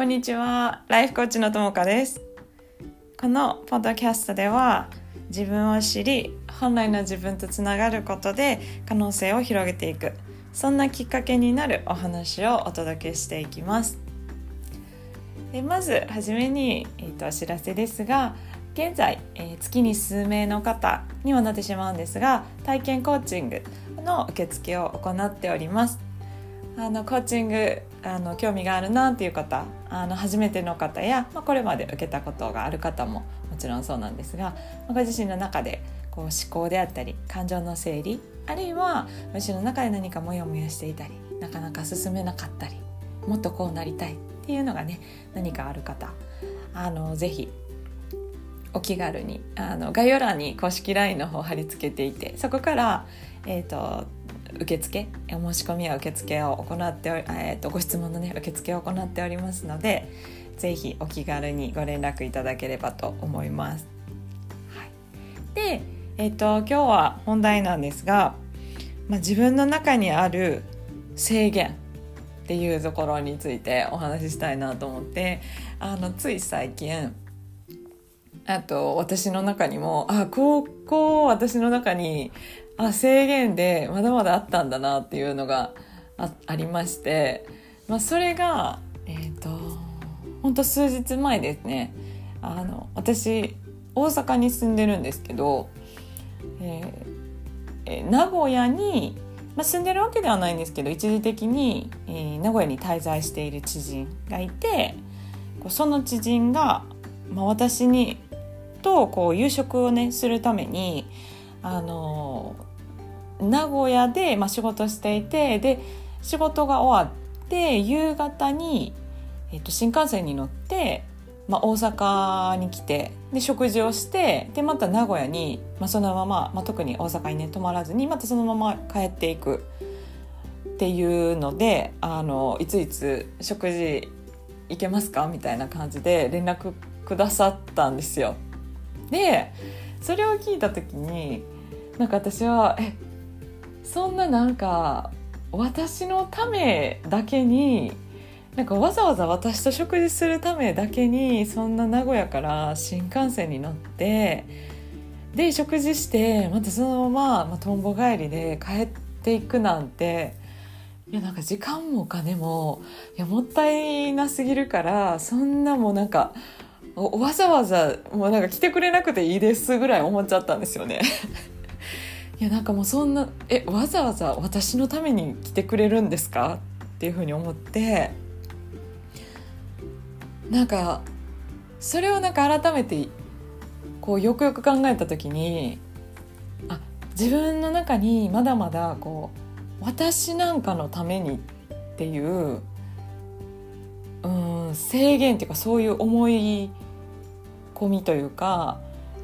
こんにちは。ライフコーチのともかです。このポッドキャストでは自分を知り本来の自分とつながることで可能性を広げていく。そんなきっかけになるお話をお届けしていきます。でまずはじめに、えーと、お知らせですが現在、えー、月に数名の方にはなってしまうんですが体験コーチングの受付を行っております。あのコーチングあの興味があるなっていう方あの初めての方や、まあ、これまで受けたことがある方ももちろんそうなんですがご自身の中でこう思考であったり感情の整理あるいはご自身の中で何かモヤモヤしていたりなかなか進めなかったりもっとこうなりたいっていうのがね何かある方あのぜひお気軽にあの概要欄に公式 LINE の方貼り付けていてそこから、えーと受付お申し込みや受付を行っており、えーと、ご質問のね受付を行っておりますのでぜひお気軽にご連絡いただければと思います。はい、で、えーと、今日は本題なんですが、まあ、自分の中にある制限っていうところについてお話ししたいなと思ってあのつい最近あと私の中にもあここ私の中にあ制限でまだまだあったんだなっていうのがあありまして、まあ、それがえっ、ー、と本当数日前ですね。あの私大阪に住んでるんですけど、えー、名古屋に、まあ、住んでるわけではないんですけど一時的に、えー、名古屋に滞在している知人がいてその知人が、まあ、私にとこう夕食をねするためにあの名古屋で、まあ、仕事していてで仕事が終わって夕方に、えっと、新幹線に乗って、まあ、大阪に来てで食事をしてでまた名古屋に、まあ、そのまま、まあ、特に大阪にね泊まらずにまたそのまま帰っていくっていうのであのいついつ食事行けますか？みたいな感じで連絡くださったんですよ。でそれを聞いた時になんか私はえそんななんか私のためだけになんかわざわざ私と食事するためだけにそんな名古屋から新幹線に乗ってで食事してまたそのまま、まあ、とんぼ帰りで帰っていくなんていやなんか時間もお金もいやもったいなすぎるからそんなもうなんかわざわざもうなんか来てくれなくていいですぐらい思っちゃったんですよね。いやなんかもうそんなえわざわざ私のために来てくれるんですか？っていうふうに思って。なんかそれをなんか改めてこうよくよく考えた時にあ自分の中にまだまだこう私なんかのためにっていううん制限っていうかそういう思い込みというか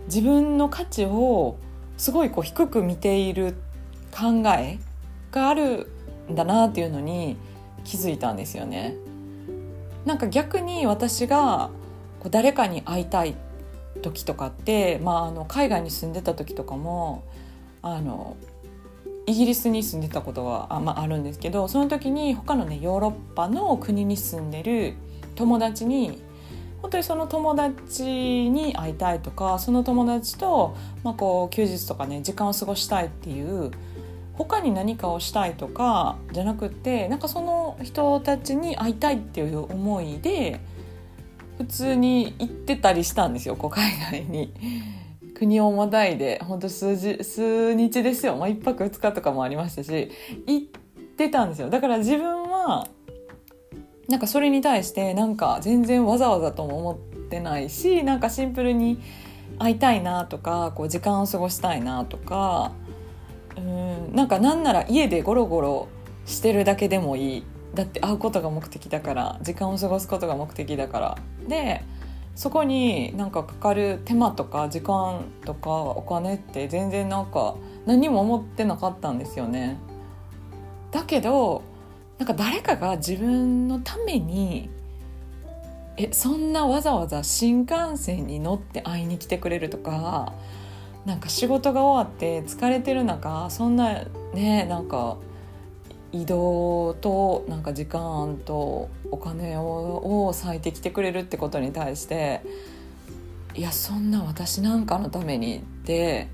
自分の価値をすごいこう低く見ている考えがあるんだなっていうのに気づいたんですよね。なんか逆に私がこう誰かに会いたい時とかって、まあ、あの海外に住んでた時とかもあのイギリスに住んでたことがあ,、まあ、あるんですけどその時に他のねヨーロッパの国に住んでる友達に本当にその友達に会いたいとかその友達と、まあ、こう休日とかね時間を過ごしたいっていう他に何かをしたいとかじゃなくてなんかその人たちに会いたいっていう思いで普通に行ってたりしたんですよこう海外に。国をまたいで本当数日数日ですよ、まあ、1泊2日とかもありましたし行ってたんですよだから自分はなんかそれに対してなんか全然わざわざとも思ってないしなんかシンプルに会いたいなとかこう時間を過ごしたいなとかうんなんかなんなら家でゴロゴロしてるだけでもいいだって会うことが目的だから時間を過ごすことが目的だからでそこになんかかかる手間とか時間とかお金って全然なんか何も思ってなかったんですよね。だけどなんか誰かが自分のためにえそんなわざわざ新幹線に乗って会いに来てくれるとかなんか仕事が終わって疲れてる中そんなねなんか移動となんか時間とお金をを割いてきてくれるってことに対していやそんな私なんかのためにって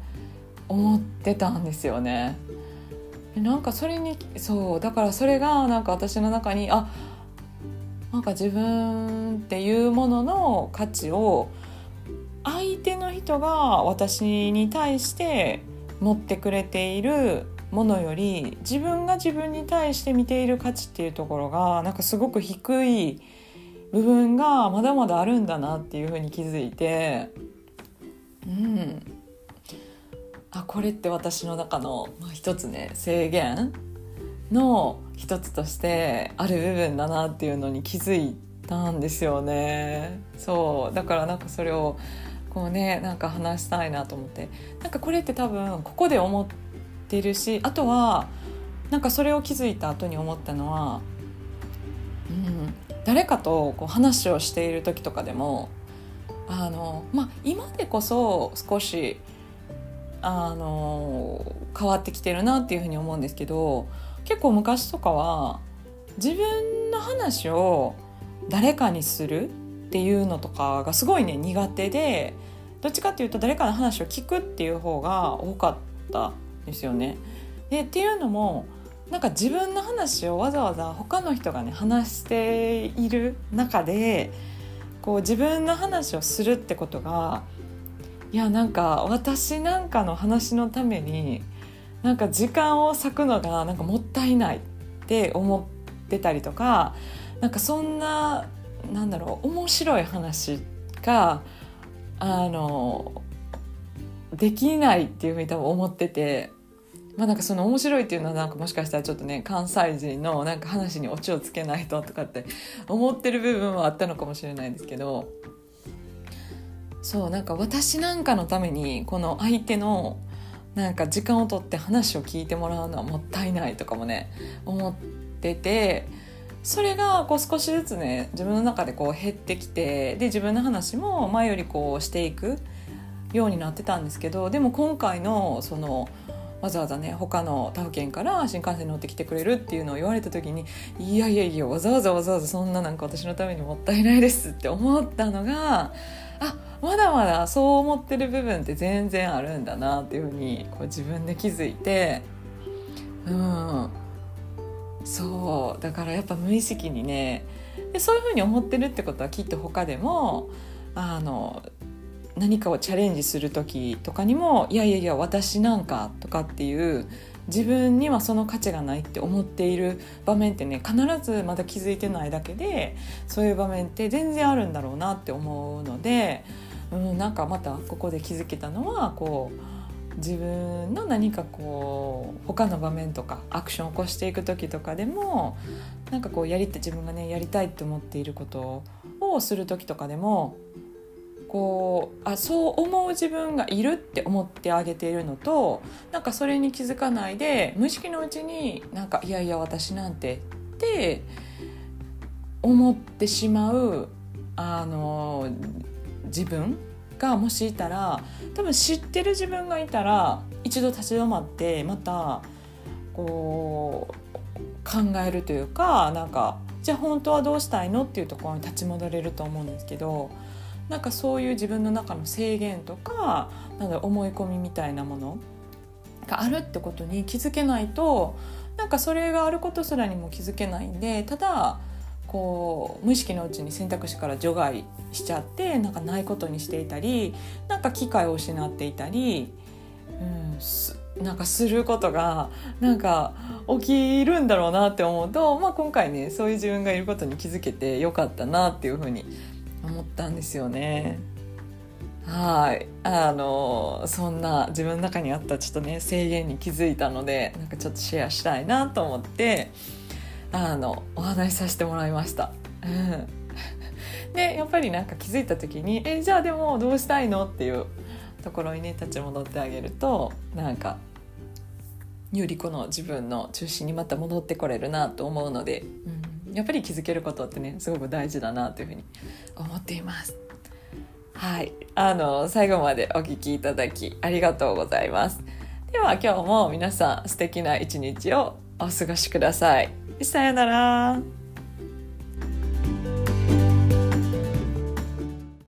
思ってたんですよね。なんかそれにそうだからそれがなんか私の中にあなんか自分っていうものの価値を相手の人が私に対して持ってくれているものより自分が自分に対して見ている価値っていうところがなんかすごく低い部分がまだまだあるんだなっていうふうに気づいてうん。あこれって私の中の、まあ、一つね制限の一つとしてある部分だなっていうのに気づいたんですよね。そう。だからなんかそれをこうねなんか話したいなと思って。なんかこれって多分ここで思ってるしあとはなんかそれを気づいた後に思ったのは、うん、誰かとこう話をしている時とかでもあの、まあ、今でこそ少しあの変わってきてるなっていうふうに思うんですけど結構昔とかは自分の話を誰かにするっていうのとかがすごいね苦手でどっちかっていうと誰かの話を聞くっていう方が多かったですよね。でっていうのもなんか自分の話をわざわざ他の人がね話している中でこう自分の話をするってことがいやなんか私なんかの話のためになんか時間を割くのがなんかもったいないって思ってたりとかなんかそんななんだろう面白い話があのできないっていうふうに多分思ってて。まあなんかその面白いっていうのはなんかもしかしたらちょっとね関西人のなんか話にオチをつけないととかって思ってる部分はあったのかもしれないですけどそうなんか私なんかのためにこの相手のなんか時間を取って話を聞いてもらうのはもったいないとかもね思っててそれがこう少しずつね自分の中でこう減ってきてで自分の話も前よりこうしていくようになってたんですけどでも今回のそのわざわざね他の他府県から新幹線に乗ってきてくれるっていうのを言われた時にいやいやいやわざわざわざわざそんななんか私のためにもったいないですって思ったのがあまだまだそう思ってる部分って全然あるんだなっていうふうにこう自分で気づいてうん。そう。だからやっぱ無意識にねでそういうふうに思ってるってことはきっと他でもあの何かをチャレンジする時とかにもいやいやいや私なんかとかっていう自分にはその価値がないって思っている場面ってね必ずまだ気づいてないだけでそういう場面って全然あるんだろうなって思うので、うん、なんかまたここで気づけたのはこう自分の何かこう他の場面とかアクションを起こしていく時とかでもなんかこうやりた自分がねやりたいって思っていることをする時とかでもこうあそう思う自分がいるって思ってあげているのとなんかそれに気づかないで無意識のうちになんかいやいや私なんてって思ってしまうあの自分がもしいたら多分知ってる自分がいたら一度立ち止まってまたこう考えるというかなんかじゃあ本当はどうしたいのっていうところに立ち戻れると思うんですけどなんかそういう自分の中の制限とかなんだ思い込みみたいなものがあるってことに気づけないとなんかそれがあることすらにも気づけないんでただこう無意識のうちに選択肢から除外しちゃってなんかないことにしていたりなんか機会を失っていたり、うん、なんかすることがなんか起きるんだろうなって思うと、まあ、今回ねそういう自分がいることに気づけてよかったなっていうふうに思ったんですよね。はいあのそんな自分の中にあったちょっとね制限に気づいたのでなんかちょっとシェアしたいなと思ってあのお話しさせてもらいました。うんでやっぱりなんか気づいた時に「えじゃあでもどうしたいの?」っていうところにね立ち戻ってあげるとなんかよりこの自分の中心にまた戻ってこれるなと思うので、うんやっぱり気づけることってねすごく大事だなというふうに思っています。はいあの最後までお聴きいただきありがとうございます。では今日も皆さん素敵な一日をお過ごしくださいさよなら